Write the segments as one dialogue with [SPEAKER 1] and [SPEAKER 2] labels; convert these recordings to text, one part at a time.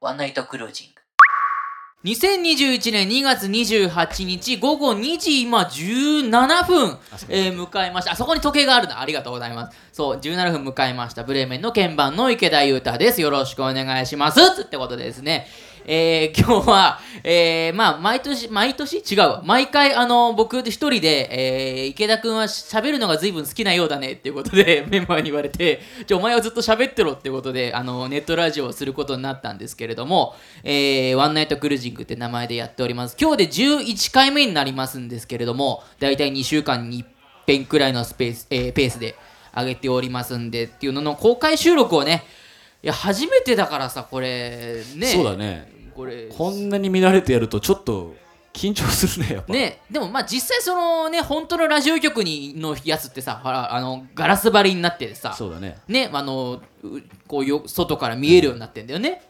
[SPEAKER 1] ワンナイトクルージング。2021年2月28日午後2時今17分、えー迎えました。あそこに時計があるな。ありがとうございます。そう17分迎えました。ブレーメンの鍵盤の池田裕太です。よろしくお願いします。ってことでですねえー今日は、えーまあ毎年毎年？違うわ。毎回あの僕一人で、えー池田君は喋るのが随分好きなようだねっていうことで メンバーに言われてじゃお前はずっと喋ってろっていうことであのネットラジオをすることになったんですけれども、えーワンナイトクルージングって名前でやっております。今日で11回目になりますんですけれども大体2週間に1遍くらいのスペース、えーペースで上げておりますんでっていうのの公開収録をねいや初めてだからさこれね。
[SPEAKER 2] そうだね。
[SPEAKER 1] これ。
[SPEAKER 2] こんなに見慣れてやるとちょっと緊張するねやっぱ。
[SPEAKER 1] ねでもまあ実際そのね本当のラジオ局にのやつってさあのガラス張りになっててさ
[SPEAKER 2] そうだね。
[SPEAKER 1] ねあのうこうよ外から見えるようになってんだよね、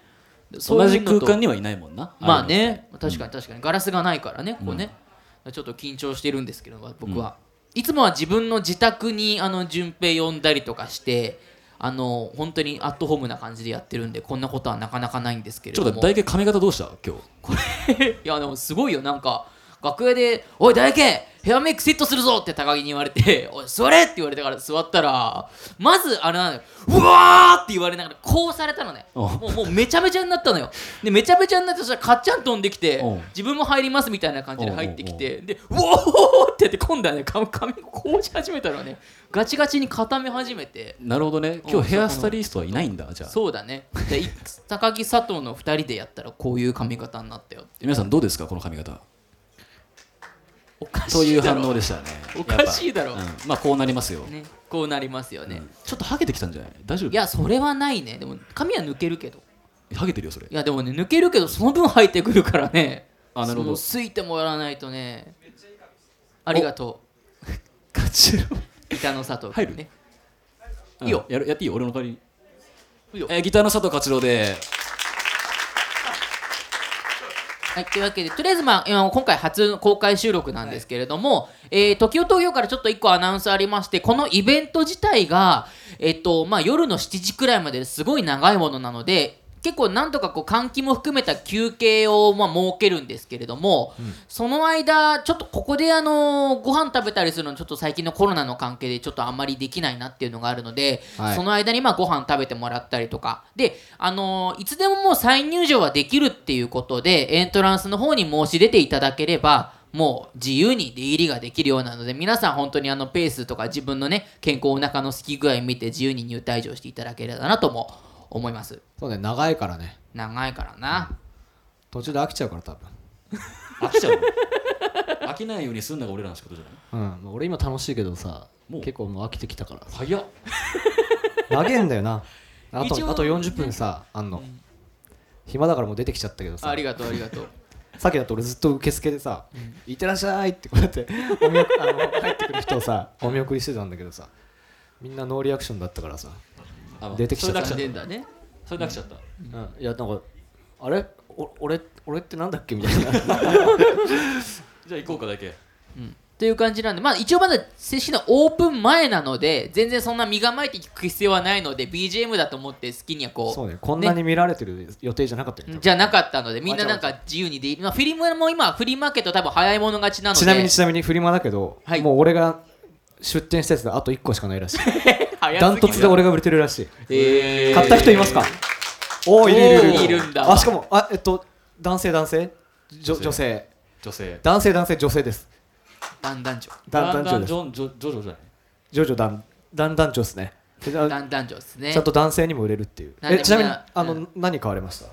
[SPEAKER 1] そう
[SPEAKER 2] 同じ空間にはいないもんな
[SPEAKER 1] まあね確かに確かに。ガラスがないからねここね、ちょっと緊張してるんですけど僕は、いつもは自分の自宅にあの順平呼んだりとかしてあの本当にアットホームな感じでやってるんでこんなことはなかなかないんですけれども。
[SPEAKER 2] ちょっと大体髪型どうした？今日。
[SPEAKER 1] いやでもすごいよ。なんか楽屋で「おい大慶ヘアメイクセットするぞ!」って高木に言われて「おい座れ!」って言われてから座ったらまずあれなのよ「うわー!」って言われながらこうされたのね。
[SPEAKER 2] お
[SPEAKER 1] もうもうめちゃめちゃになったのよ。でめちゃめちゃになってそしたらかっちゃん飛んできて自分も入りますみたいな感じで入ってき
[SPEAKER 2] お
[SPEAKER 1] てで「うおー!」ってやって今度はね髪髪こうし始めたらね。ガチガチに固め始めて。
[SPEAKER 2] なるほどね。今日ヘアスタイリストはいないんだじゃあ。
[SPEAKER 1] そうだね。高木佐藤の2人でやったらこういう髪型になったよ
[SPEAKER 2] 皆さんどうですかこの髪型
[SPEAKER 1] おかし
[SPEAKER 2] という
[SPEAKER 1] いだろ
[SPEAKER 2] 反応でしたね。
[SPEAKER 1] おかしいだろ。
[SPEAKER 2] うん。まあこうなりますよ。
[SPEAKER 1] ね、こうなりますよね、
[SPEAKER 2] うん。ちょっとハゲてきたんじゃない？大丈夫？
[SPEAKER 1] いやそれはないね。でも髪は抜けるけど。
[SPEAKER 2] ハゲてるよそれ。
[SPEAKER 1] いやでもね抜けるけどその分入ってくるからね。
[SPEAKER 2] あなるほど。
[SPEAKER 1] すいてもらわないとね。ありがと
[SPEAKER 2] ガチ ロ。
[SPEAKER 1] う板野佐藤
[SPEAKER 2] 入る
[SPEAKER 1] 君ね。
[SPEAKER 2] うん
[SPEAKER 1] いいよ。
[SPEAKER 2] やるやっていい？俺の代わりに。
[SPEAKER 1] いいよ。
[SPEAKER 2] えーギターの佐藤勝郎で
[SPEAKER 1] はい、というわけで、とりあえず、まあ、今今回初の公開収録なんですけれども、えー、時を東京からちょっと1個アナウンスありまして、このイベント自体が、えっと、まあ、夜の7時くらいまですごい長いものなので、結構なんとかこう換気も含めた休憩をまあ設けるんですけれども、その間ちょっとここであのご飯食べたりするのちょっと最近のコロナの関係でちょっとあんまりできないなっていうのがあるので、
[SPEAKER 3] はい。
[SPEAKER 1] その間にまあご飯食べてもらったりとか。であのいつでももう再入場はできるっていうことでエントランスの方に申し出ていただければもう自由に出入りができるようなので皆さん本当にあのペースとか自分のね健康お腹の好き具合見て自由に入退場していただければなとも思います
[SPEAKER 3] そうね長いからね。
[SPEAKER 1] 長いからな、
[SPEAKER 3] 途中で飽きちゃうから多分。
[SPEAKER 2] 飽きちゃうの？飽きないようにすんのが俺らの仕事じゃない？
[SPEAKER 3] うん。まあ俺今楽しいけどさ
[SPEAKER 2] もう？
[SPEAKER 3] 結構もう飽きてきたから。
[SPEAKER 2] 早っ。
[SPEAKER 3] 長えんだよな。あとあと40分さあんの。暇だからもう出てきちゃったけどさ。
[SPEAKER 1] ありがとうありがとう。
[SPEAKER 3] さっきだと俺ずっと受付でさ「いってらっしゃい」ってこうやってお見送あの入ってくる人をさお見送りしてたんだけどさみんなノーリアクションだったからさ。
[SPEAKER 2] あ
[SPEAKER 3] 出てきちゃった。
[SPEAKER 2] それ
[SPEAKER 1] だね。
[SPEAKER 2] たそれで飽きちゃった。
[SPEAKER 3] うん。いやなんかあれ？お俺俺ってなんだっけ？みたいな。
[SPEAKER 2] じゃあ行こうかだけ。
[SPEAKER 1] という感じなんで、まあ、一応まだ正式なオープン前なので全然そんな身構えて聞く必要はないので BGM だと思って好きにはこう
[SPEAKER 3] そうね。こんなに見られてる予定じゃなかったよ、
[SPEAKER 1] じゃなかったのでみんななんか自由にで、まあ、フィリムも今フリーマーケット多分早い者勝ちなので
[SPEAKER 3] ちなみにちなみにフリマだけど、
[SPEAKER 1] はい。
[SPEAKER 3] もう俺が出店したやつであと1個しかないらしい ダントツで俺が売れてるらしい。
[SPEAKER 1] えー。
[SPEAKER 3] 買った人いますか？おおいるいるいるあしかもあえっと男性男性？女
[SPEAKER 2] 女性。
[SPEAKER 3] 女性。
[SPEAKER 2] 女性。
[SPEAKER 3] 男性男性女性です。
[SPEAKER 1] だんだん女。
[SPEAKER 3] だんだん女です。
[SPEAKER 2] ジョンジョジョジョじゃない。
[SPEAKER 3] ジョジョだんだんだん女ですね。であ
[SPEAKER 1] だんだん女ですね。
[SPEAKER 3] ちゃんと男性にも売れるっていう。えちなみにあの、
[SPEAKER 1] うん
[SPEAKER 3] 何買われました？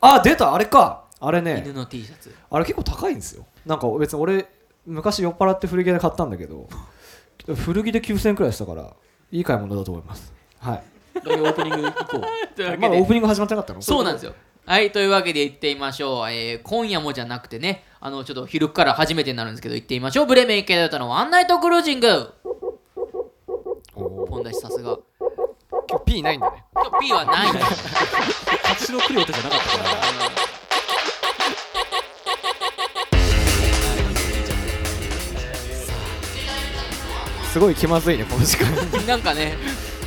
[SPEAKER 3] あ出たあれか。あれね。
[SPEAKER 1] 犬の T シャツ。
[SPEAKER 3] あれ結構高いんですよ。なんか別に俺昔酔っ払って古着で買ったんだけど 古着で9000円くらいしたからいい買い物だと思います。はい。
[SPEAKER 2] オープニング行こう？
[SPEAKER 3] まだオープニング始まってなかったの？
[SPEAKER 1] そうなんですよ。はいというわけで行ってみましょう、えー今夜もじゃなくてねあのちょっと昼から初めてになるんですけど行ってみましょう。ブレメン池田のワンナイトクルージング。ポン出しさすが。
[SPEAKER 3] 今日 P ないんだね。
[SPEAKER 1] 今日 P はない。んだよ
[SPEAKER 2] 勝ちの来る予定じゃなかったから
[SPEAKER 3] すごい気まずいねこの時間。
[SPEAKER 1] なんかね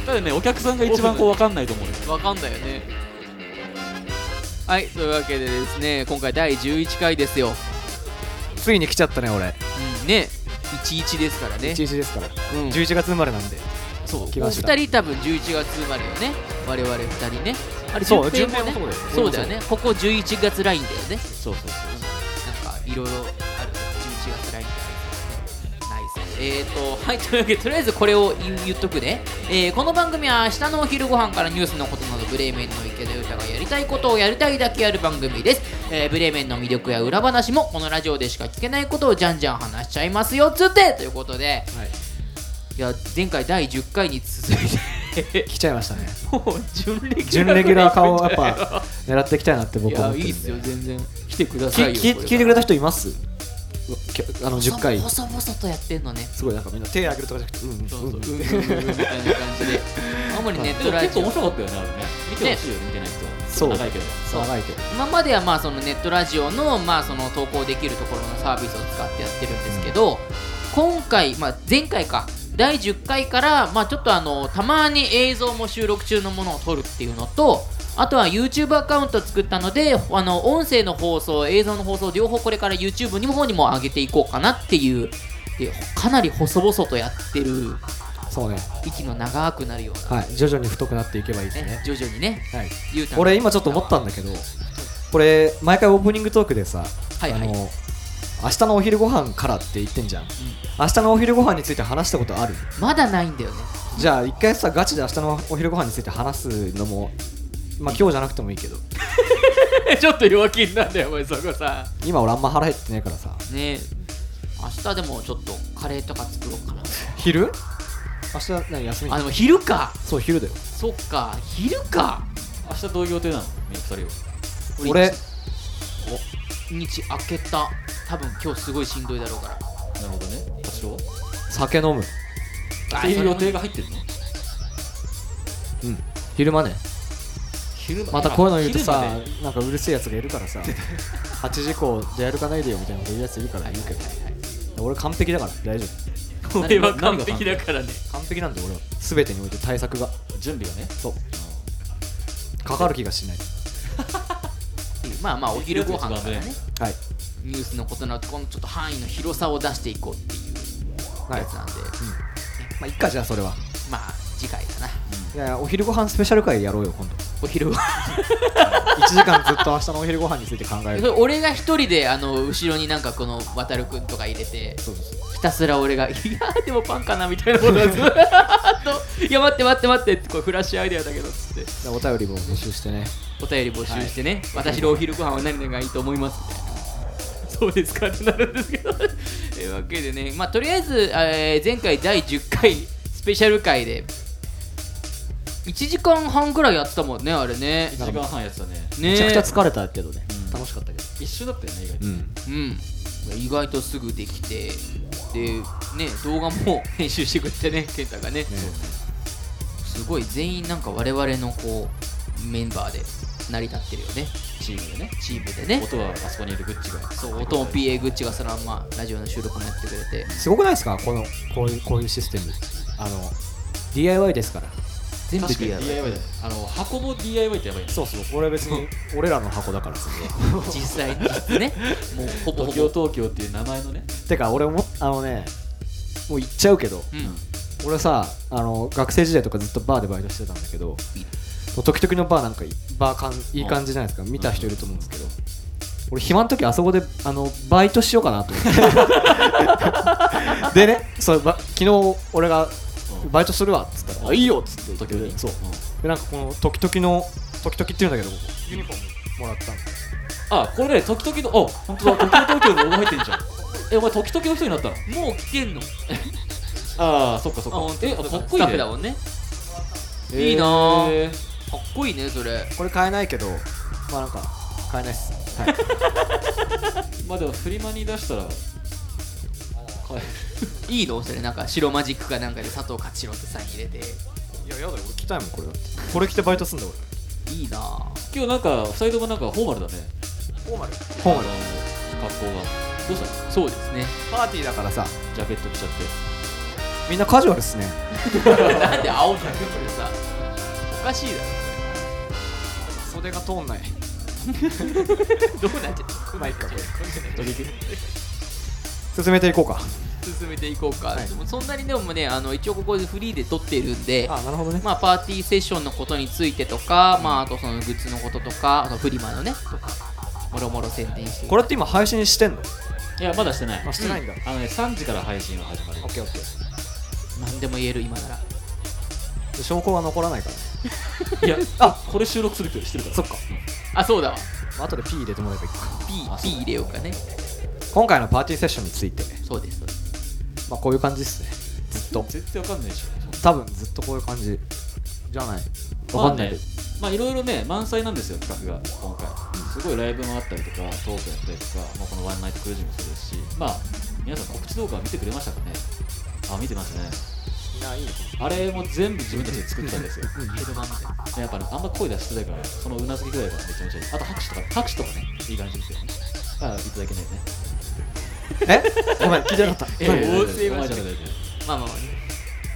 [SPEAKER 2] ただねお客さんが一番こう分かんないと思うよ。
[SPEAKER 1] わかんないよね。はいというわけでですね今回第11回ですよ。
[SPEAKER 3] ついに来ちゃったね俺。
[SPEAKER 1] うんね11ですからね。
[SPEAKER 3] 11ですから。
[SPEAKER 1] うん。
[SPEAKER 3] 11月生まれなんで。
[SPEAKER 1] そう。
[SPEAKER 3] 来ました。
[SPEAKER 1] 2人多分11月生まれよね。我々2人ね。あれ
[SPEAKER 3] そう
[SPEAKER 1] 順平もねそ
[SPEAKER 3] そううだよ。
[SPEAKER 1] だよね。ここ11月ラインだよね。
[SPEAKER 2] そうそうそう
[SPEAKER 1] なんかいろいろえーとはいというわけでとりあえずこれを言っとくね、えーこの番組は明日のお昼ご飯からニュースのことなどブレーメンの池田歌がやりたいことをやりたいだけやる番組です、えーブレーメンの魅力や裏話もこのラジオでしか聞けないことをじゃんじゃん話しちゃいますよつってということで。
[SPEAKER 3] はい。
[SPEAKER 1] いや前回第10回に続いて。
[SPEAKER 3] 来ちゃいましたね。
[SPEAKER 1] もう準レギュラー
[SPEAKER 3] 準レギュラー化をやっぱ狙っていきたいなって
[SPEAKER 1] い
[SPEAKER 3] 僕は
[SPEAKER 1] や
[SPEAKER 3] 思ってるんで。
[SPEAKER 1] いいっすよ全然。来てくださいよ
[SPEAKER 3] 聞いてくれた人います？あの10回。
[SPEAKER 1] 細々とやってんのね。
[SPEAKER 3] すごいなんかみんな手挙げるとかじゃなくてうん
[SPEAKER 1] そうそう、うん。ん
[SPEAKER 3] ううん
[SPEAKER 1] うんうんみたいな感じで、主にネッ
[SPEAKER 2] でも結構
[SPEAKER 1] トラジオ
[SPEAKER 2] 面白かったよねあれね。見てほしいよ、見てない人は。
[SPEAKER 3] そう。
[SPEAKER 2] 長いけど。
[SPEAKER 1] そう
[SPEAKER 3] 長いけど。
[SPEAKER 1] 今まではまあそのネットラジオのまあその投稿できるところのサービスを使ってやってるんですけど、今回、まあ、前回か。第10回からまあちょっとあのたまに映像も収録中のものを撮るっていうのとあとは YouTube アカウント作ったのであの音声の放送映像の放送両方これから YouTube にも方にも上げていこうかなっていう。でかなり細々とやってる。
[SPEAKER 3] そうね。
[SPEAKER 1] 息の長くなるような、
[SPEAKER 3] はい。徐々に太くなっていけばいいです
[SPEAKER 1] ね。
[SPEAKER 3] ね、
[SPEAKER 1] 徐々にね。
[SPEAKER 3] はい。俺今ちょっと思ったんだけどこれ毎回オープニングトークでさ、
[SPEAKER 1] はいはい。
[SPEAKER 3] あの明日のお昼ご飯からって言ってんじゃん、明日のお昼ご飯について話したことある？
[SPEAKER 1] まだないんだよね。
[SPEAKER 3] じゃあ一回さガチで明日のお昼ご飯について話すのもまあ今日じゃなくてもいいけど。
[SPEAKER 1] ちょっと弱気なんだよお前そこさ。
[SPEAKER 3] 今俺あんま腹減ってねえからさ。
[SPEAKER 1] ねえ。明日でもちょっとカレーとか作ろうかな。
[SPEAKER 3] 昼？明日何休み？
[SPEAKER 1] あでも昼か。
[SPEAKER 3] そう昼だよ。
[SPEAKER 1] そっか。昼か。
[SPEAKER 2] 明日どういう予定なのメイクされよ
[SPEAKER 3] 俺
[SPEAKER 1] 一日明けた。多分今日すごいしんどいだろうから。
[SPEAKER 2] なるほどね。多少っ
[SPEAKER 3] 酒飲む。
[SPEAKER 2] ていう予定が入ってるの？
[SPEAKER 3] うん。昼間ね。
[SPEAKER 2] 昼
[SPEAKER 3] またこういうの言うとさなんかうるせえやつがいるからさ8時以降じゃあやるかないでよみたいなこと言うやついるから言うけど。俺完璧だから大丈夫。
[SPEAKER 1] 俺は完璧だからね。
[SPEAKER 3] 完璧なんで俺は。全てにおいて対策が。
[SPEAKER 2] 準備がね。
[SPEAKER 3] そう。かかる気がしない。
[SPEAKER 1] まあまあお昼ご飯からね。
[SPEAKER 3] はい。
[SPEAKER 1] ニュースのことなどこのちょっと範囲の広さを出していこうっていう
[SPEAKER 3] はい
[SPEAKER 1] やつなんで、
[SPEAKER 3] まあいっかじゃあそれは。
[SPEAKER 1] まあ次回だな。い
[SPEAKER 3] やいやお昼ご飯スペシャル会やろうよ今度
[SPEAKER 1] お昼ご飯。
[SPEAKER 3] 1時間ずっと明日のお昼ご飯について考える。
[SPEAKER 1] 俺が一人であの後ろになんかこの渡るくんとか入れてひたすら俺が「いやでもパンかな」みたいなことをずっと「いや待って待って待って」ってこれフラッシュアイデアだけどっつって
[SPEAKER 3] でお便りも募集してね。
[SPEAKER 1] お便り募集してね、私のお昼ご飯は何々がいいと思いますみたいな。そうですかってなるんですけど。というわけでねまあとりあえず、えー前回第10回スペシャル回で1時間半くらいやってたもんねあれね。
[SPEAKER 2] 1時間半やってたね。
[SPEAKER 1] ね。
[SPEAKER 3] めちゃくちゃ疲れたけどね。
[SPEAKER 2] うん。
[SPEAKER 3] 楽しかったけど。
[SPEAKER 2] 一緒だったよね意外と。
[SPEAKER 3] うん。
[SPEAKER 1] うん。意外とすぐできてでね動画も編集してくれてね 健太がね。すごい全員なんか我々のこうメンバーで成り立ってるよね。
[SPEAKER 2] チームでね。
[SPEAKER 1] チームでね。
[SPEAKER 2] 音はあそこにいるグッチが。
[SPEAKER 1] そう音も PA グッチがそのまんまラジオの収録もやってくれて。
[SPEAKER 3] すごくないですか？このこういうこういうシステム。あの DIY ですから
[SPEAKER 1] 全部
[SPEAKER 2] 確かに
[SPEAKER 1] DIY
[SPEAKER 2] だねあの箱も DIY ってやばいね
[SPEAKER 3] そうそうこれ別に俺らの箱だからさ。
[SPEAKER 1] 実際実質ね。もうほぼほ
[SPEAKER 2] 東京
[SPEAKER 1] ぼ。
[SPEAKER 2] 東京っていう名前のね。
[SPEAKER 3] てか俺もあのねもう言っちゃうけど。
[SPEAKER 1] うん。
[SPEAKER 3] 俺さあの学生時代とかずっとバーでバイトしてたんだけど。時々のバーなんかいいバーかんいい感じじゃないですか。見た人いると思うんですけど。俺暇の時あそこであのバイトしようかなと思って。でねそうば昨日俺がバイトするわっつったら「あいいよ」っつって言って
[SPEAKER 2] 時々
[SPEAKER 3] そう。でなんかこの時々の時々って言うんだけどユニフォームもらったん
[SPEAKER 2] あこれね時々のあ本当だ時々東京のロゴ入ってんじゃん。えお前時々の人になったの？
[SPEAKER 1] もう来てんの？
[SPEAKER 2] ああそっかそっか。えあかっこいいね。
[SPEAKER 1] だもんね。
[SPEAKER 2] えー。
[SPEAKER 1] いいなぁかっこいいねそれ。
[SPEAKER 3] これ買えないけどまあなんか買えないっす。はい。
[SPEAKER 2] まあでもフリマに出したら買え
[SPEAKER 1] いいの？それなんか白マジックかなんかで佐藤勝郎ってサイン入れて。
[SPEAKER 3] いややだよ。俺着たいもんこれだって。これ着てバイトすんだ俺。
[SPEAKER 1] いいなぁ
[SPEAKER 2] 今日なんか2人ともなんかフォーマルだね。
[SPEAKER 3] フォーマル？
[SPEAKER 2] フォーマル。格好が。どうしたの？
[SPEAKER 1] そうですね。
[SPEAKER 3] パーティーだからさ。
[SPEAKER 2] ジャケット着ちゃって。
[SPEAKER 3] みんなカジュアルっすね。
[SPEAKER 1] なんで青だよこれさ。おかしいだ
[SPEAKER 3] 袖が通んない。
[SPEAKER 1] ろ どうなっちゃった？
[SPEAKER 3] まいかこれ。進めていこうか
[SPEAKER 1] 進めていこうか、
[SPEAKER 3] はい。
[SPEAKER 1] そんなにでもねあの一応ここでフリーで撮ってるんで
[SPEAKER 3] あなるほどね。
[SPEAKER 1] まあ、パーティーセッションのことについてとか、まあ、あとそのグッズのこととか、あとフリマのね、とか、もろもろ宣伝して。
[SPEAKER 3] これって今配信してんの？
[SPEAKER 2] いやまだしてない。
[SPEAKER 3] あしてないんだ、
[SPEAKER 2] あのね3時から配信は始まる。
[SPEAKER 3] オッケーオッケー。
[SPEAKER 1] 何でも言える今なら。
[SPEAKER 3] で証拠は残らないからね。
[SPEAKER 2] いやあこれ収録するってしてるから。
[SPEAKER 3] そっか。
[SPEAKER 1] あ、そうだわ。
[SPEAKER 3] まあ後で P 入れてもらえばいいか。
[SPEAKER 1] P P 入れようかね。
[SPEAKER 3] 今回のパーティーセッションについて。
[SPEAKER 1] そうです、そうです。
[SPEAKER 3] まあこういう感じですね。ずっと。
[SPEAKER 2] 絶対わかんないでしょ。
[SPEAKER 3] 多分ずっとこういう感じ。じゃない。わかんない。
[SPEAKER 2] まあいろいろね満載なんですよ企画が。今回。すごいライブもあったりとかトークやったりとか、まあ、このワンナイトクルージングもそうですし。まあ皆さん告知動画見てくれましたかね。あ見てますね。
[SPEAKER 3] いやいい
[SPEAKER 2] あれも全部自分たちで作ったんですよ。やっぱねあんま声出してないからそのうなずきぐらいがめちゃめちゃいい。あと拍手とか拍手とかね。いい感じですよね。あいただけないね
[SPEAKER 3] え？ごめん。聞いてなかった。
[SPEAKER 1] え
[SPEAKER 3] 何
[SPEAKER 1] 大勢
[SPEAKER 2] ごめん。
[SPEAKER 1] はし
[SPEAKER 2] なさいごめん。なさい
[SPEAKER 1] まあまあまあね。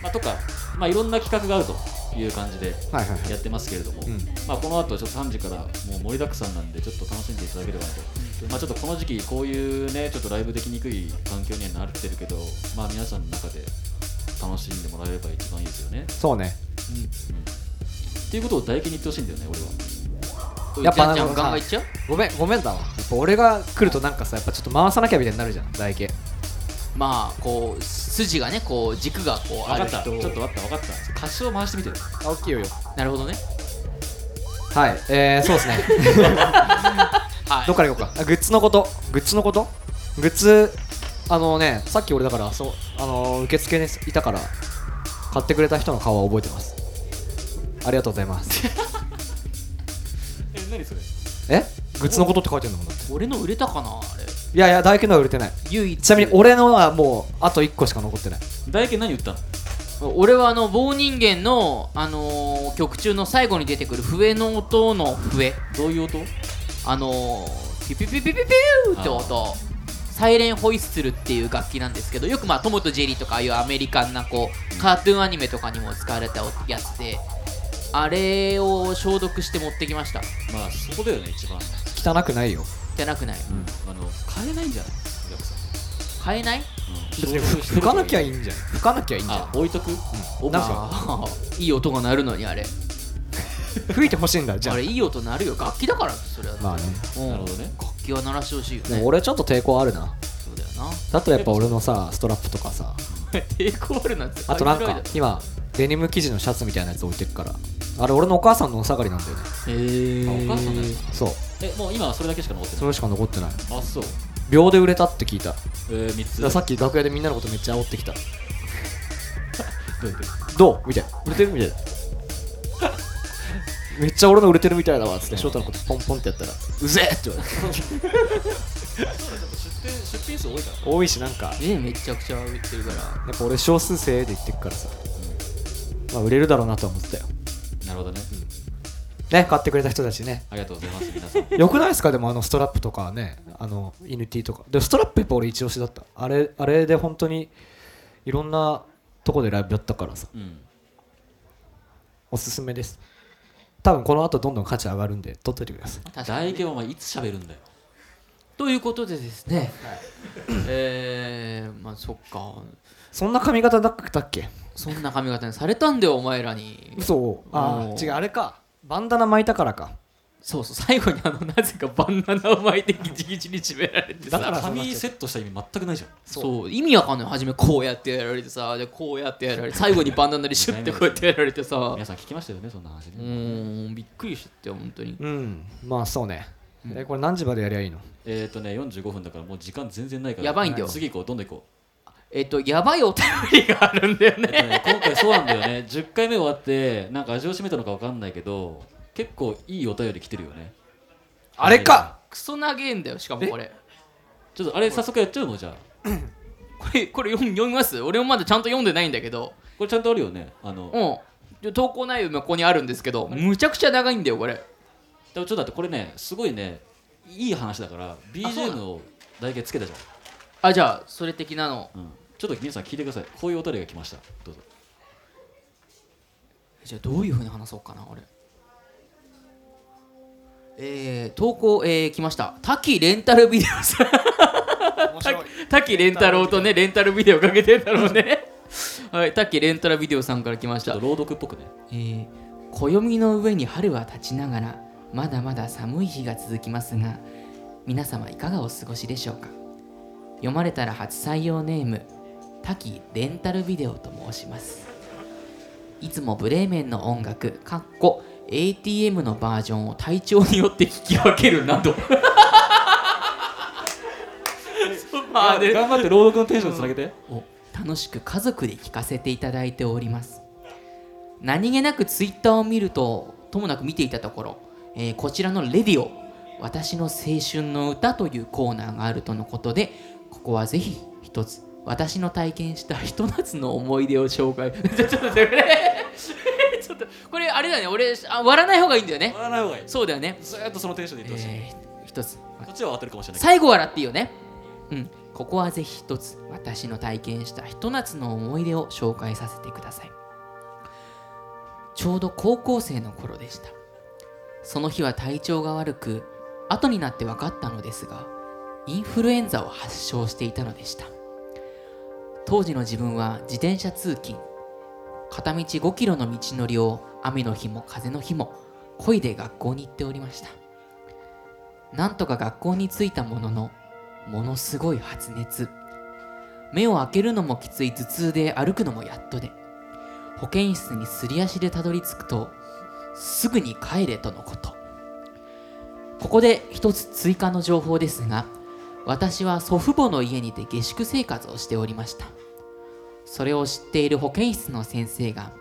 [SPEAKER 2] まあとかまあいろんな企画があるという感じで
[SPEAKER 3] はいはいはい
[SPEAKER 2] やってますけれども、
[SPEAKER 3] うん
[SPEAKER 2] まあ、この後ちょっと3時からもう盛りだくさんなんでちょっと楽しんでいただければなと、まあ、ちょっとこの時期こういうねちょっとライブできにくい環境にはなってるけどまあ皆さんの中で楽しんでもらえれば一番いいですよね
[SPEAKER 3] そうね
[SPEAKER 2] っていうことを唾液に言ってほしいんだよね俺は
[SPEAKER 3] やっぱなんか
[SPEAKER 1] ガンガンいっちゃう？
[SPEAKER 3] ごめんごめんだわ。やっぱ俺が来るとなんかさやっぱちょっと回さなきゃみたいになるじゃん台形
[SPEAKER 1] まあ、こう、筋がね、こう、軸がこう、あ
[SPEAKER 2] 分かった。
[SPEAKER 1] る人
[SPEAKER 2] ちょっと待った分かった。歌詞を回してみてる
[SPEAKER 3] あ大きいよよ
[SPEAKER 1] なるほどね。
[SPEAKER 3] はいえー、そうですね。
[SPEAKER 1] はい。
[SPEAKER 3] どっから行こうか。あグッズのこと。グッズのこと？グッズあのねさっき俺だからそうあの受付にいたから買ってくれた人の顔は覚えてます。ありがとうございます。
[SPEAKER 2] え 何それ？
[SPEAKER 3] え？グッズのことって書いてるのだって
[SPEAKER 1] 俺の売れたかなあれ。
[SPEAKER 3] いやいや大工のは売れてない。
[SPEAKER 1] 唯一。
[SPEAKER 3] ちなみに俺のはもうあと1個しか残ってない。
[SPEAKER 2] 唾液何言ったの？
[SPEAKER 1] 俺はあの棒人間の、あのー曲中の最後に出てくる笛の音の笛。
[SPEAKER 2] どういう音？
[SPEAKER 1] あのー、ピピピピピピューって音。サイレンホイッスルっていう楽器なんですけどよくまあトムとジェリーとかああいうアメリカンなこうカートゥーンアニメとかにも使われたやつであれを消毒して持ってきました。
[SPEAKER 2] まあそこだよね一番、
[SPEAKER 3] 汚くないよ。
[SPEAKER 1] じゃなくない
[SPEAKER 2] あの買えないんじゃない？お客さん。
[SPEAKER 1] 買えない
[SPEAKER 3] 別に。拭かなきゃいいんじゃん。拭かなきゃいいんじゃ
[SPEAKER 2] あ置いとく、お
[SPEAKER 3] なんか。
[SPEAKER 1] いい音が鳴るのにあれ。
[SPEAKER 3] ん吹いてほしいんだじゃあ。
[SPEAKER 1] あれいい音鳴るよ。楽器だからそれは。
[SPEAKER 3] まあね。
[SPEAKER 1] うん
[SPEAKER 2] なるほどね。
[SPEAKER 1] 楽器は鳴らしてほしいよ
[SPEAKER 3] で
[SPEAKER 1] ね
[SPEAKER 3] も俺ちょっと抵抗あるな。
[SPEAKER 1] そうだよな。
[SPEAKER 3] だとやっぱ俺のさストラップとかさ。
[SPEAKER 1] 抵抗あるなんて
[SPEAKER 3] あとなんか今デニム生地のシャツみたいなやつ置いてるから。あれ俺のお母さんのお下がりなんだよね。
[SPEAKER 1] へー。
[SPEAKER 2] あお母さんのやつ
[SPEAKER 3] そう。
[SPEAKER 2] えもう今はそれだけしか残ってない？
[SPEAKER 3] それしか残ってない。
[SPEAKER 2] あそう。
[SPEAKER 3] 秒で売れたって聞いた。
[SPEAKER 2] えー、3つ。
[SPEAKER 3] らさっき楽屋でみんなのことめっちゃ煽ってきた。
[SPEAKER 2] どう
[SPEAKER 3] どう？みたいな。売れてるみたいな。めっちゃ俺の売れてるみたいだわっつって翔太のことポンポンってやったらうぜえって言われて。
[SPEAKER 2] 出品数多いから。
[SPEAKER 3] 多いしなんか。
[SPEAKER 1] ねめちゃくちゃ売ってるから。
[SPEAKER 3] やっぱ俺少数生で言ってくからさ、まあ売れるだろうなとは思ってたよ。
[SPEAKER 2] なるほどね、
[SPEAKER 3] ね買ってくれた人たちね。
[SPEAKER 2] ありがとうございます皆さん。
[SPEAKER 3] よくないですか？でもあのストラップとかね。あの NT とか。でストラップやっぱ俺一押しだった。あれあれで本当にいろんなとこでライブやったからさ。
[SPEAKER 2] うん。
[SPEAKER 3] おすすめです。多分この後どんどん価値上がるんで取っといてください。
[SPEAKER 2] 大家はお前いつ喋るんだよ。
[SPEAKER 1] ということでですね、えー、まあそっか
[SPEAKER 3] そんな髪型だったっけ？
[SPEAKER 1] そんな髪型にされたんだよお前らに。
[SPEAKER 3] 嘘？あ
[SPEAKER 1] おー
[SPEAKER 3] あ違うあれか。バンダナ巻いたからか。
[SPEAKER 1] そうそう最後にあのなぜかバンダナを巻いてギチギチに締められてさ。
[SPEAKER 3] だから
[SPEAKER 2] 髪セットした意味全くないじゃん。
[SPEAKER 1] そう。意味わかんない初めこうやってやられてさ。でこうやってやられて最後にバンダナでシュッてこうやってやられてさ。
[SPEAKER 2] 皆さん聞きましたよねそんな話
[SPEAKER 1] う
[SPEAKER 2] ね。
[SPEAKER 1] ーんびっくりしちゃったよ本当に。
[SPEAKER 3] うん。まあそうね、えこれ何時までやりゃいいの？
[SPEAKER 2] えっ、ー、とね45分だからもう時間全然ないから。
[SPEAKER 1] やばいんだよ。
[SPEAKER 2] 次行こうどんどん行こう
[SPEAKER 1] えっとやばいお便りがあるんだよ
[SPEAKER 2] えっと
[SPEAKER 1] ね
[SPEAKER 2] ね今回そうなんだよね。10回目終わってなんか味を占めたのか分かんないけど結構いいお便り来てるよね。
[SPEAKER 3] あれか！
[SPEAKER 1] クソ長えんだよしかもこれ。
[SPEAKER 2] ちょっとあれ早速やっちゃうのじゃあ。
[SPEAKER 1] これこれ読み読みます？俺もまだちゃんと読んでないんだけど。
[SPEAKER 2] これちゃんとあるよね？あの。
[SPEAKER 1] うん。で投稿内容もここにあるんですけどむちゃくちゃ長いんだよこれ。
[SPEAKER 2] でもちょっと待ってこれねすごいねいい話だから BGM を大体つけたじゃん
[SPEAKER 1] あじゃあそれ的なの。
[SPEAKER 2] うん。ちょっと皆さん聞いてください。こういうお便りが来ました。どうぞ。
[SPEAKER 1] じゃあどういうふうに話そうかな俺。えー、投稿、えー、来ました。滝レンタルビデオさん。滝レンタロウとねレンタルビデオ。かけてんだろうね。はい滝レンタルビデオさんから来ました。
[SPEAKER 2] 朗読っぽくね。
[SPEAKER 1] えー暦の上に春は立ちながらまだまだ寒い日が続きますが皆様いかがお過ごしでしょうか？読まれたら初採用ネーム滝レンタルビデオと申します。いつもブレーメンの音楽かっこ ATM のバージョンを体調によって聞き分けるなど。まあね
[SPEAKER 2] 頑張って朗読のテンションつなげて、
[SPEAKER 1] を楽しく家族で聞かせていただいております。何気なくツイッターを見るとともなく見ていたところ、えーこちらの「レディオ私の青春の歌」というコーナーがあるとのことでここはぜひ一つ私の体験したひと夏の思い出を紹介。ちょっと待ってこれ。ちょっとこれあれだね。俺あ割らない方がいいんだよね。
[SPEAKER 2] 笑わない方がいい。
[SPEAKER 1] そうだよね。
[SPEAKER 2] ずーっとそのテンションで言ってほしい、
[SPEAKER 1] えー一つ。
[SPEAKER 2] こっちは当たるかもしれない。
[SPEAKER 1] 最後笑っていいよね。うん。ここはぜひ一つ私の体験したひと夏の思い出を紹介させてください。ちょうど高校生の頃でした。その日は体調が悪く後になって分かったのですがインフルエンザを発症していたのでした。当時の自分は自転車通勤。片道5キロの道のりを雨の日も風の日も漕いで学校に行っておりました。なんとか学校に着いたもののものすごい発熱。目を開けるのもきつい頭痛で歩くのもやっとで保健室にすり足でたどり着くとすぐに帰れとのこと。ここで一つ追加の情報ですが私は祖父母の家にて下宿生活をしておりました。それを知っている保健室の先生が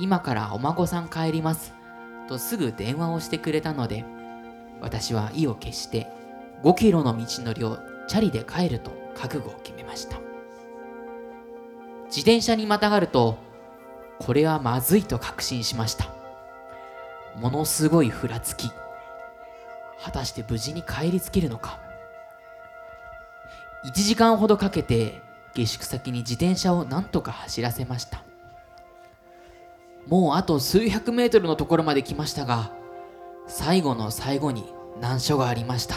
[SPEAKER 1] 今からお孫さん帰りますとすぐ電話をしてくれたので私は意を決して5キロの道のりをチャリで帰ると覚悟を決めました自転車にまたがるとこれはまずいと確信しましたものすごいふらつき果たして無事に帰りつけるのか1時間ほどかけて下宿先に自転車を何とか走らせました。もうあと数百メートルのところまで来ましたが最後の最後に難所がありました。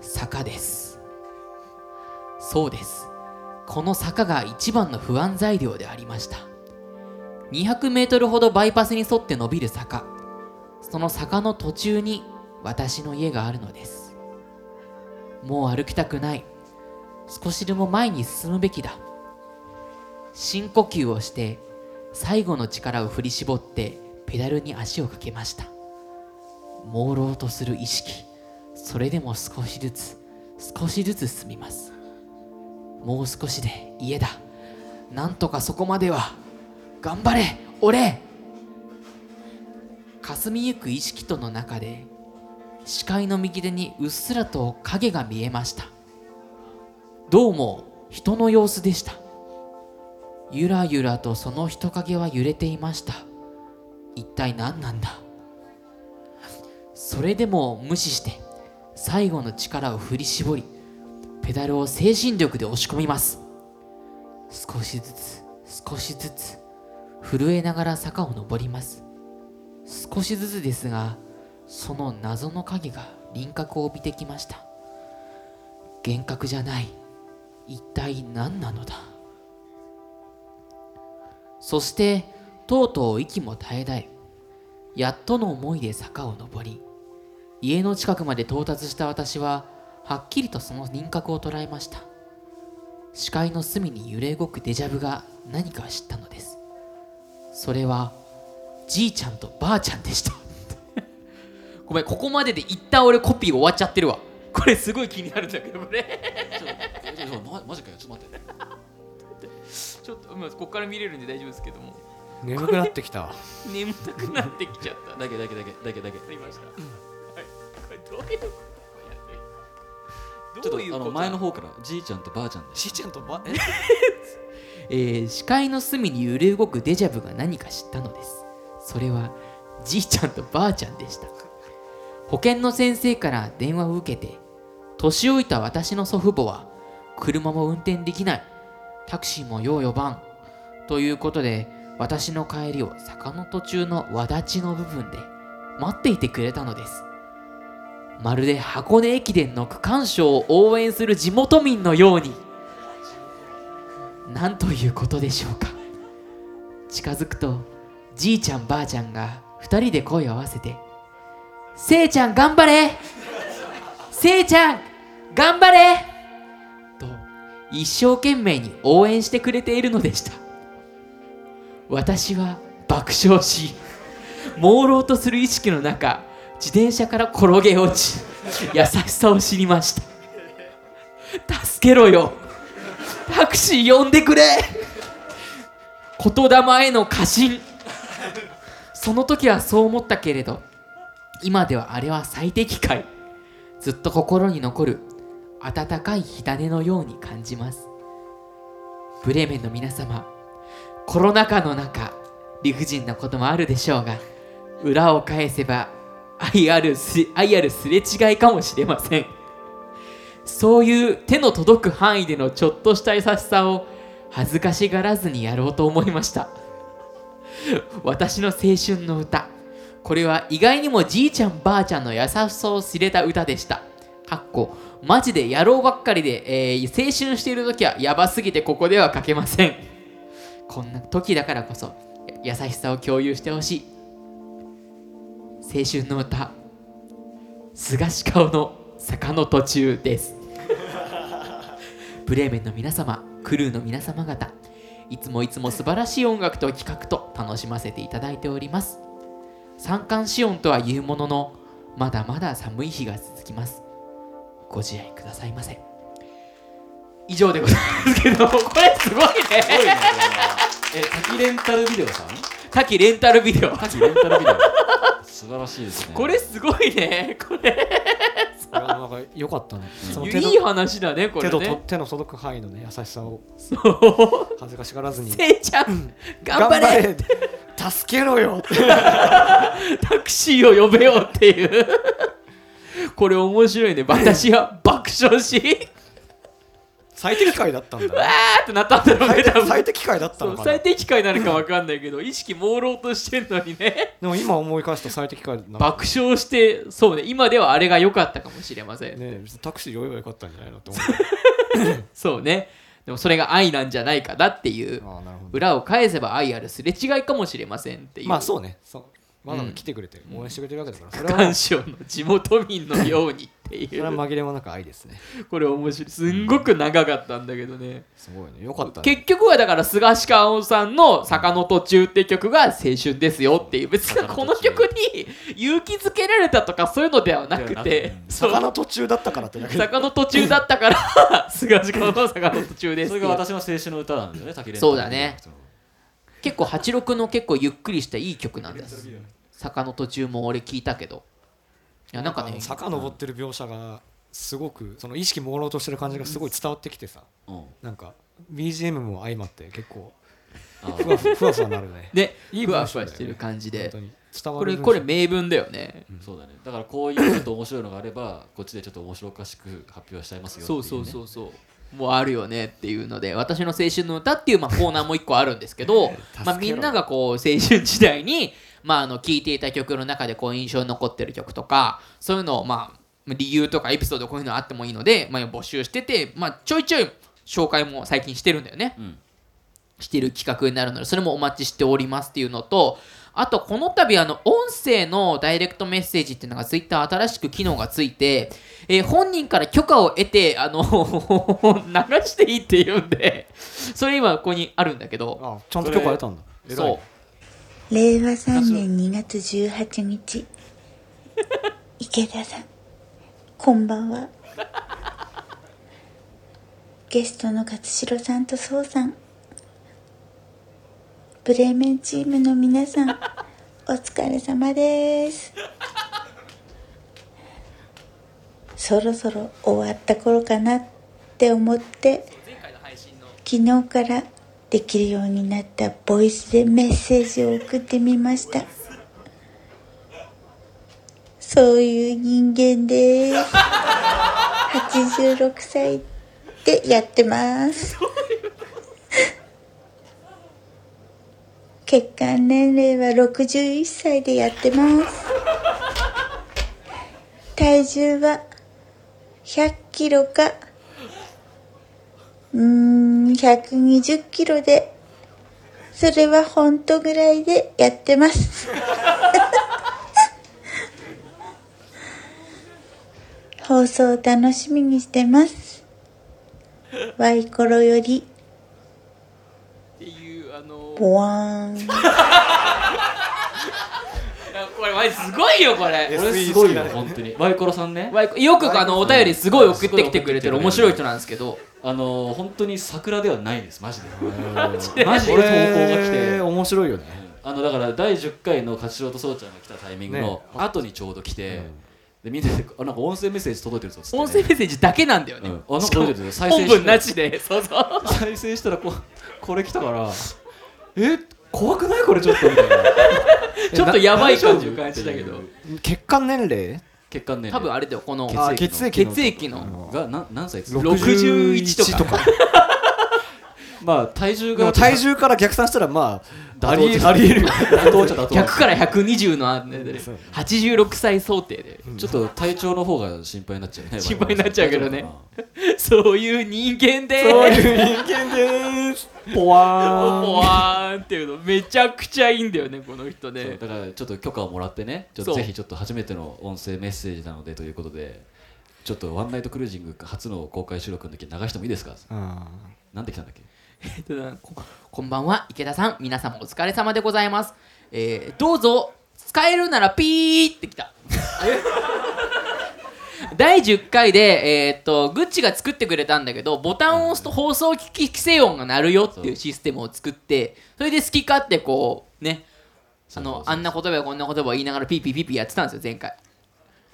[SPEAKER 1] 坂です。そうです。この坂が一番の不安材料でありました。200メートルほどバイパスに沿って伸びる坂。その坂の途中に私の家があるのです。もう歩きたくない。少しでも前に進むべきだ。深呼吸をして最後の力を振り絞ってペダルに足をかけました。朦朧とする意識。それでも少しずつ少しずつ進みます。もう少しで家だ。なんとかそこまでは。頑張れ俺霞みゆく意識との中で視界の右手にうっすらと影が見えました。どうも人の様子でした。ゆらゆらとその人影は揺れていました。一体何なんだ？それでも無視して最後の力を振り絞りペダルを精神力で押し込みます。少しずつ少しずつ震えながら坂を登ります。少しずつですがその謎の影が輪郭を帯びてきました。幻覚じゃない。一体何なのだ。そしてとうとう息も絶え絶え。やっとの思いで坂を登り家の近くまで到達した私ははっきりとその輪郭を捉えました。視界の隅に揺れ動くデジャブが何か知ったのです。それはじいちゃんとばあちゃんでした。ごめんここまでで一旦俺コピー終わっちゃってるわ。これすごい気になるんだけどこれ。
[SPEAKER 2] ちょっとちょっとまマジかよちょっと待って。
[SPEAKER 1] ちょっとまあここから見れるんで大丈夫ですけども。
[SPEAKER 3] 眠くなってきた。わ
[SPEAKER 1] 眠たくなってきちゃった。
[SPEAKER 2] だけだけだけだけ。だけ
[SPEAKER 1] ありました、はい。これどういうこと？
[SPEAKER 2] ちょっ
[SPEAKER 1] と
[SPEAKER 2] と？あの前の方からじいちゃんとばあちゃんで
[SPEAKER 3] しーちゃんとばえ？
[SPEAKER 1] えー視界の隅に揺れ動くデジャブが何か知ったのです。それはじいちゃんとばあちゃんでした保健の先生から電話を受けて年老いた私の祖父母は車も運転できない。タクシーもよう呼ばんということで私の帰りを坂の途中の輪立ちの部分で待っていてくれたのです。まるで箱根駅伝の区間賞を応援する地元民のようになんということでしょうか。近づくとじいちゃんばあちゃんが2人で声を合わせて「せいちゃん頑張れ。せいちゃん頑張れ!」と一生懸命に応援してくれているのでした。私は爆笑し朦朧とする意識の中自転車から転げ落ち優しさを知りました。助けろよ。タクシー呼んでくれ。言霊への過信。その時はそう思ったけれど今ではあれは最適解。ずっと心に残る温かい火種のように感じます。ブレーメンの皆様コロナ禍の中理不尽なこともあるでしょうが裏を返せば愛あるす愛あるすれ違いかもしれません。そういう手の届く範囲でのちょっとした優しさを恥ずかしがらずにやろうと思いました。私の青春の歌これは意外にもじいちゃんばあちゃんの優しさを知れた歌でした。かっこマジで野郎ばっかりで、えー青春している時はやばすぎてここでは書けません。こんな時だからこそ優しさを共有してほしい。青春の歌。菅氏顔の坂の途中です。ブレーメンの皆様クルーの皆様方。いつもいつも素晴らしい音楽と企画と楽しませていただいております。三寒四温とは言うもののまだまだ寒い日が続きます。ご自愛くださいませ。以上でございますけどこれすごい
[SPEAKER 2] すごいね。え滝レンタルビデオさん？
[SPEAKER 1] 滝レンタルビデオ。
[SPEAKER 2] 滝レンタルビデオ。素晴らしいですね。
[SPEAKER 1] これすごいね。これ。
[SPEAKER 3] いやなんか良かったね。
[SPEAKER 1] いい話だねこれね。
[SPEAKER 3] 手の届く範囲のね優しさを。
[SPEAKER 1] そう。
[SPEAKER 3] 恥ずかしがらずに。
[SPEAKER 1] せいちゃん頑張れ
[SPEAKER 3] 助けろよ
[SPEAKER 1] タクシーを呼べよっていう。これ面白いね。私は爆笑し。
[SPEAKER 3] 最適解だったんだ
[SPEAKER 1] わ
[SPEAKER 3] ね
[SPEAKER 1] ーってなったんだろうね
[SPEAKER 3] 最適解だったのかな。
[SPEAKER 1] 最適解なのか分かんないけど意識朦朧としてんのにね。
[SPEAKER 3] でも今思い返すと最適解だな。
[SPEAKER 1] 爆笑してそうね。今ではあれが良かったかもしれません、
[SPEAKER 3] ねタクシー呼べばよかったんじゃないのって思
[SPEAKER 1] そうねでもそれが愛なんじゃないかなっていう。裏を返せば愛あるすれ違いかもしれませんっていう。
[SPEAKER 3] まあそうね。そうわざわざ来てくれて応援してくれてるわけだから。それはもう
[SPEAKER 1] 感謝の地元民のようにってい
[SPEAKER 3] それは
[SPEAKER 1] う
[SPEAKER 3] 紛れもなく愛ですね。
[SPEAKER 1] これ面白い。すんごく長かったんだけどね。
[SPEAKER 3] すごいね。よかったね。
[SPEAKER 1] 結局はだから菅氏香さんの「坂の途中」って曲が青春ですよっていう。別にこの曲に勇気づけられたとかそういうのではなくて。
[SPEAKER 3] 坂の途中だったからってだけ。で
[SPEAKER 1] 坂の途中だったから 菅氏香の坂の途中です
[SPEAKER 2] それが私の青春の歌なんですよね滝レンタル
[SPEAKER 1] そうだね結構86の結構ゆっくりしたいい曲なんです。坂の途中も俺聞いたけど。いやなんかね
[SPEAKER 3] 坂登ってる描写がすごくその意識朦朧としてる感じがすごい伝わってきてさ。
[SPEAKER 2] うん。
[SPEAKER 3] なんか BGM も相まって結構
[SPEAKER 2] あ
[SPEAKER 3] ふわふふわふわなるね。
[SPEAKER 1] で
[SPEAKER 3] いい
[SPEAKER 1] ふわふわしてる感じで。これこれ名文だよね。
[SPEAKER 2] そうだね。だからこういうちょっと面白いのがあればこっちでちょっと面白おかしく発表しちゃいますよってい
[SPEAKER 1] そう
[SPEAKER 2] ね
[SPEAKER 1] そうそうそうもうあるよねっていうので私の青春の歌っていうまあコーナーも一個あるんですけど まあみんながこう青春時代にまああの聴いていた曲の中でこう印象に残ってる曲とかそういうのをまあ理由とかエピソードこういうのあってもいいので、まあ、募集してて、まあ、ちょいちょい紹介も最近してるんだよね。
[SPEAKER 2] うん
[SPEAKER 1] してる企画になるのでそれもお待ちしておりますっていうのとあとこの度あの音声のダイレクトメッセージっていうのがツイッター新しく機能がついて、えー本人から許可を得てあの 流していいって言うんでそれ今ここにあるんだけど。
[SPEAKER 3] あちゃんと許可得たんだ。
[SPEAKER 1] そう。
[SPEAKER 4] 令和3年2月18日。池田さん。こんばんは。ゲストの勝代さんとそうさんブレーメンチームの皆さん お疲れ様です。そろそろ終わった頃かなって思って昨日からできるようになったボイスでメッセージを送ってみました。そういう人間です。86歳でやってます血管年齢は61歳でやってます。体重は100キロかうーん120キロでそれは本当ぐらいでやってます。放送楽しみにしてます。ワイコロより
[SPEAKER 1] いうあの
[SPEAKER 4] ボワーン。
[SPEAKER 1] い やこれマジすごいよこれ。
[SPEAKER 2] これすごいよ。本当に。ワイコロさんね。
[SPEAKER 1] よくあのお便りすごい送ってきてくれてる面白い人なんですけど。
[SPEAKER 2] あの本当に桜ではないです。マジで。マジで。
[SPEAKER 3] こ
[SPEAKER 2] 投稿が来
[SPEAKER 3] れ
[SPEAKER 2] て
[SPEAKER 3] 面白いよね。
[SPEAKER 2] あのだから第10回の勝代とそうちゃんが来たタイミングの後にちょうど来て、でみんなであなんか音声メッセージ届いてるぞっつって、ね、
[SPEAKER 1] 音声メッセージだけなんだよね、
[SPEAKER 2] うん。あなんか届いてる。再生
[SPEAKER 1] 本
[SPEAKER 2] して
[SPEAKER 1] 文なしで。そうそう
[SPEAKER 2] 再生したらここれ来たからえ怖くない？これちょっとみたいな。
[SPEAKER 1] ちょっとやばい感じを感じたけど。
[SPEAKER 3] 血管年齢？
[SPEAKER 2] 血管年齢。
[SPEAKER 1] 多分あれだよこの
[SPEAKER 2] 血
[SPEAKER 3] あ
[SPEAKER 2] 液
[SPEAKER 3] 血液
[SPEAKER 1] 血液の。
[SPEAKER 2] がな何歳です？か。
[SPEAKER 1] 61とか。
[SPEAKER 2] まあ体重が。
[SPEAKER 3] 体重から逆算したらまあ ありありえる。よ
[SPEAKER 2] 妥当っちゃ妥当
[SPEAKER 1] 100から120のあね
[SPEAKER 3] そう。
[SPEAKER 1] 86歳想定で。
[SPEAKER 2] ちょっと体調の方が心配になっちゃうね。
[SPEAKER 1] 心配になっちゃうけどね。そういう人間で
[SPEAKER 3] そういう人間ですポワ
[SPEAKER 1] ポワーンっていうのめちゃくちゃいいんだよねこの人ね。
[SPEAKER 2] だからちょっと許可をもらってねちょっとぜひちょっと初めての音声メッセージなのでということでちょっとワンナイトクルージング初の公開収録の時流してもいいですか？
[SPEAKER 3] ー
[SPEAKER 2] なんで来たんだっけ？
[SPEAKER 1] えっとここんばんは池田さん。皆様お疲れ様でございます、えーどうぞ使えるならピーってきた 第10回で、えーっとグッチが作ってくれたんだけどボタンを押すと放送機器規制音が鳴るよっていうシステムを作ってそれで好き勝手こうねあのあんな言葉やこんな言葉を言いながらピーピーピーピーやってたんですよ前回。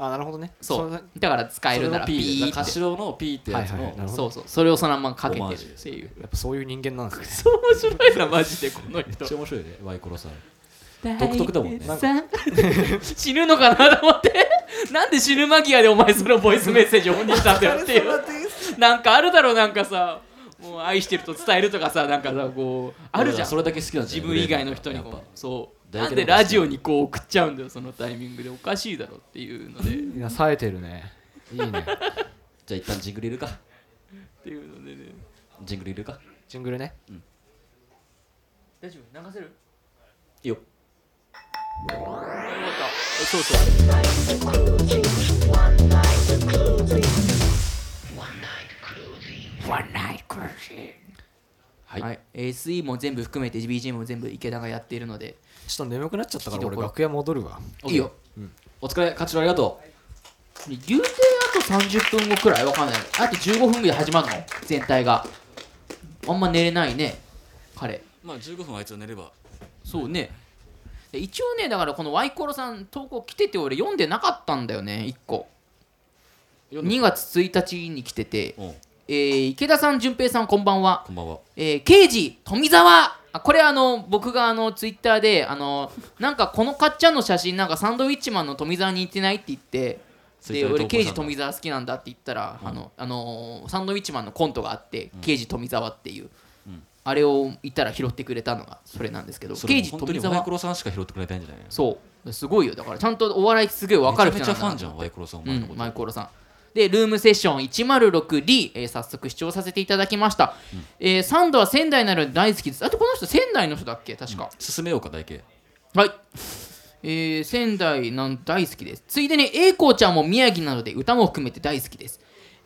[SPEAKER 3] あなるほどね。
[SPEAKER 1] そう。
[SPEAKER 3] れ
[SPEAKER 1] だから使えるならピー。って。
[SPEAKER 2] 頭の P ってやつ
[SPEAKER 3] はいはいはい
[SPEAKER 1] そうそう。それをそのままかけてるっていう。
[SPEAKER 3] やっぱそういう人間なんですね。
[SPEAKER 1] そう面白いなマジでこの
[SPEAKER 2] めっ
[SPEAKER 1] 人。
[SPEAKER 2] ちゃ面白いねワイコロさん。独特だもんね。
[SPEAKER 1] 死ぬのかなと思って なんで死ぬ間際でお前そのボイスメッセージを本にしたんだよっていう。なんかあるだろうなんかさ。もう愛してると伝えるとかさなんかさこうあるじゃん。
[SPEAKER 2] それだけ好きなん
[SPEAKER 1] 自分以外の人に
[SPEAKER 2] やっぱ。
[SPEAKER 1] こうそう。
[SPEAKER 2] 大
[SPEAKER 1] なんでラジオにこう送っちゃうんだよそのタイミングで。おかしいだろっていうので。っ
[SPEAKER 3] いや冴えてるね。いいね。
[SPEAKER 2] じゃあ一旦ジングルいるか。
[SPEAKER 1] ていうのでね。
[SPEAKER 2] ジングルいるか。
[SPEAKER 3] ジングルね。
[SPEAKER 1] 大丈夫？流せる？
[SPEAKER 2] いいよ
[SPEAKER 1] そうそう
[SPEAKER 2] はい、
[SPEAKER 1] はい、SE も全部含めて BGM も全部池田がやっているので。
[SPEAKER 3] ちょっと眠くなっちゃったから俺楽屋戻るわ。
[SPEAKER 1] いいよ。
[SPEAKER 2] お疲れ勝代ありがと
[SPEAKER 1] 言うてあと30分後くらいわかんない。あと15分ぐらい始まるの？全体が。あんま寝れないね彼。
[SPEAKER 2] うまあ15分あいつは寝れば。
[SPEAKER 1] そうね。で一応ねだからこのワイコロさん投稿来てて俺読んでなかったんだよね1個。2月1日に来てて、
[SPEAKER 2] うん。
[SPEAKER 1] えー池田さん淳平さんこんばんは。
[SPEAKER 2] こんばんは。
[SPEAKER 1] えー、刑事富澤。あこれあの僕があのツイッターであのなんかこのかっちゃんの写真なんかサンドウィッチマンの富澤に似てないって言って。で俺刑事富澤好きなんだって言ったら、あのあのーサンドウィッチマンのコントがあって、刑事富澤っていう、
[SPEAKER 2] うん
[SPEAKER 1] あれを言ったら拾ってくれたのがそれなんですけど刑事富澤
[SPEAKER 2] ワイコロさんしか拾ってくれないんじゃない
[SPEAKER 1] そうすごいよだからちゃんとお笑いすごい分かる人
[SPEAKER 2] めちゃ
[SPEAKER 1] なんだな
[SPEAKER 2] めちゃファンじゃんワイコロさんお
[SPEAKER 1] うん
[SPEAKER 2] 前のこ、と、
[SPEAKER 1] マイコロさん。で、ルームセッション 106D、えー早速視聴させていただきました。えーサンドは仙台なので大好きです。あとこの人仙台の人だっけ？確か。
[SPEAKER 2] 進めようか大慶
[SPEAKER 1] はい。えー仙台なん大好きです。ついでに、栄光ちゃんも宮城なので歌も含めて大好きです。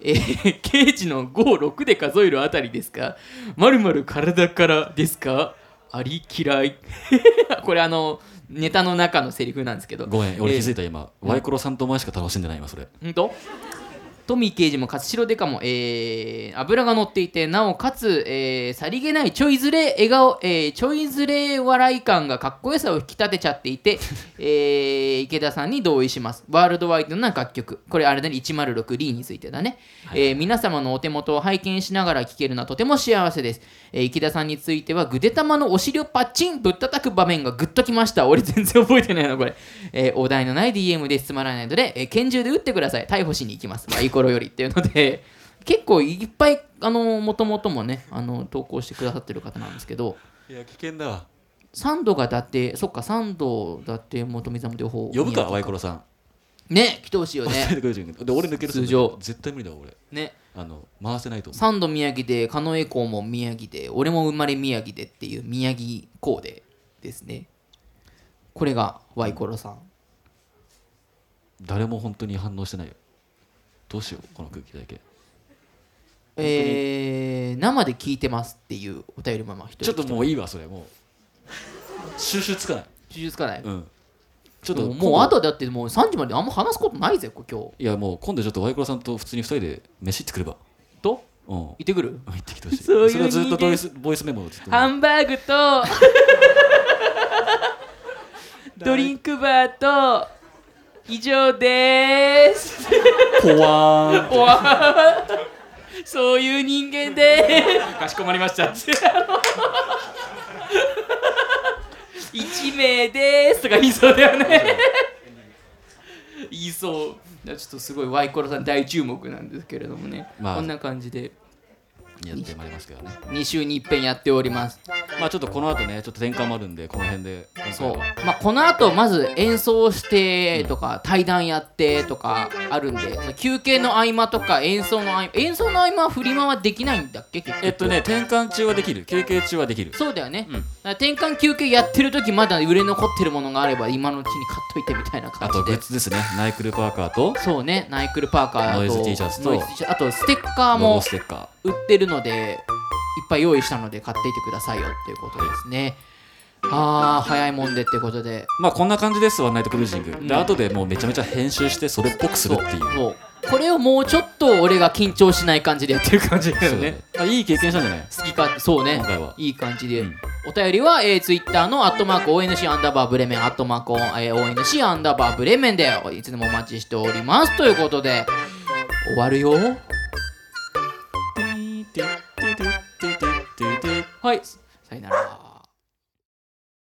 [SPEAKER 1] えー、刑事の5、6で数えるあたりですか？まるまる体からですか？あり嫌い。これあの、ネタの中のセリフなんですけど。
[SPEAKER 2] ごめん俺気づ
[SPEAKER 1] い
[SPEAKER 2] いた今、ワイコロさんとお前しか楽しんでない今それ。
[SPEAKER 1] ほんと？トミー刑事も勝代デカも、えー、油が乗っていてなおかつ、えーさりげないちょいずれ笑顔、えーちょいずれ笑い感がかっこよさを引き立てちゃっていて、えー池田さんに同意します。ワールドワイドな楽曲。これあれだね106リーについてだね、えー皆様のお手元を拝見しながら聴けるのはとても幸せです、えー池田さんについてはぐでたまのお尻をパッチンぶったたく場面がグッときました。俺全然覚えてないなこれ、えーお題のない DM でつまらないので、えー拳銃で撃ってください。逮捕しに行きます。ワイコロよりっていうので 結構いっぱいあのもともともねあの投稿してくださってる方なんですけど
[SPEAKER 2] いや危険だわ。
[SPEAKER 1] 3度がだってそっか3度だって元水も両方
[SPEAKER 2] 呼ぶかワイコロさん。
[SPEAKER 1] ね来てほしいよね。
[SPEAKER 2] で俺抜ける
[SPEAKER 1] 通常。
[SPEAKER 2] 絶対無理だわ俺。
[SPEAKER 1] ね。
[SPEAKER 2] あの回せないと思う。
[SPEAKER 1] 3度宮城で狩野英孝も宮城で俺も生まれ宮城でっていう宮城コーデですね。これがワイコロさん。
[SPEAKER 2] 誰も本当に反応してないよどうしようこの空気だけ。
[SPEAKER 1] えー、生で聞いてますっていうお便りもまあ一人
[SPEAKER 2] ちょっともういいわそれもう。収集つかない。
[SPEAKER 1] 手術つかない、
[SPEAKER 2] うん。ちょっと
[SPEAKER 1] もうあとだってもう3時まであんま話すことないぜこ今日。
[SPEAKER 2] いやもう今度ちょっとワイコロさんと普通に2人で飯行ってくれば。
[SPEAKER 1] と？
[SPEAKER 2] うん。
[SPEAKER 1] 行ってくる？
[SPEAKER 2] 行ってきてほしい。
[SPEAKER 1] そういう
[SPEAKER 2] それをずっとボイスボイスメモをずっと
[SPEAKER 1] ハンバーグと ドリンクバーと以上です。
[SPEAKER 2] ポワーン
[SPEAKER 1] おわそういう人間で。かしこまりました。って1名です。とか言いそうだよね。言いそう。ちょっとすごいワイコロさん大注目なんですけれどもね、
[SPEAKER 2] まあ。
[SPEAKER 1] こんな感じで
[SPEAKER 2] やってまいりますけどね。
[SPEAKER 1] 2週に一遍やっております。
[SPEAKER 2] まあちょっとこの後ねちょっと転換もあるんでこの辺で。
[SPEAKER 1] そう。
[SPEAKER 2] は
[SPEAKER 1] まあこの後まず演奏してとか対談やってとかあるんで休憩の合間とか演奏の合間演奏の合間は振り回はできないんだっけ結局。
[SPEAKER 2] えっとね転換中はできる。休憩中はできる。
[SPEAKER 1] そうだよね、
[SPEAKER 2] うん
[SPEAKER 1] 転換休憩やってる時まだ売れ残ってるものがあれば今のうちに買っといてみたいな
[SPEAKER 2] あと
[SPEAKER 1] 感じで
[SPEAKER 2] 別ですね。ナイクルパーカーと。
[SPEAKER 1] そうねナイクルパーカーと。
[SPEAKER 2] ノイズ T シャツと。
[SPEAKER 1] あとステッカーも
[SPEAKER 2] ステッカ
[SPEAKER 1] 売ってるのでいっぱい用意したので買っていてくださいよっていうことですね。あー早いもんでってことで。
[SPEAKER 2] ーまあこんな感じですワンナイトクルージング。で後でもうめちゃめちゃ編集してそれっぽくするっていう
[SPEAKER 1] これをもうちょっと俺が緊張しない感じでやってる感じだよ
[SPEAKER 2] ね。あいい経験したんじゃない？
[SPEAKER 1] 好きかそうね。
[SPEAKER 2] 今回は。い
[SPEAKER 1] い感じで、
[SPEAKER 2] うん。
[SPEAKER 1] お便りは、えー、ツイッターのアットマーク ONC アンダーバーブレメンアットマーク、えー、ONC アンダーバーブレメンでいつでもお待ちしております。ということで終わるよ。はい。さよなら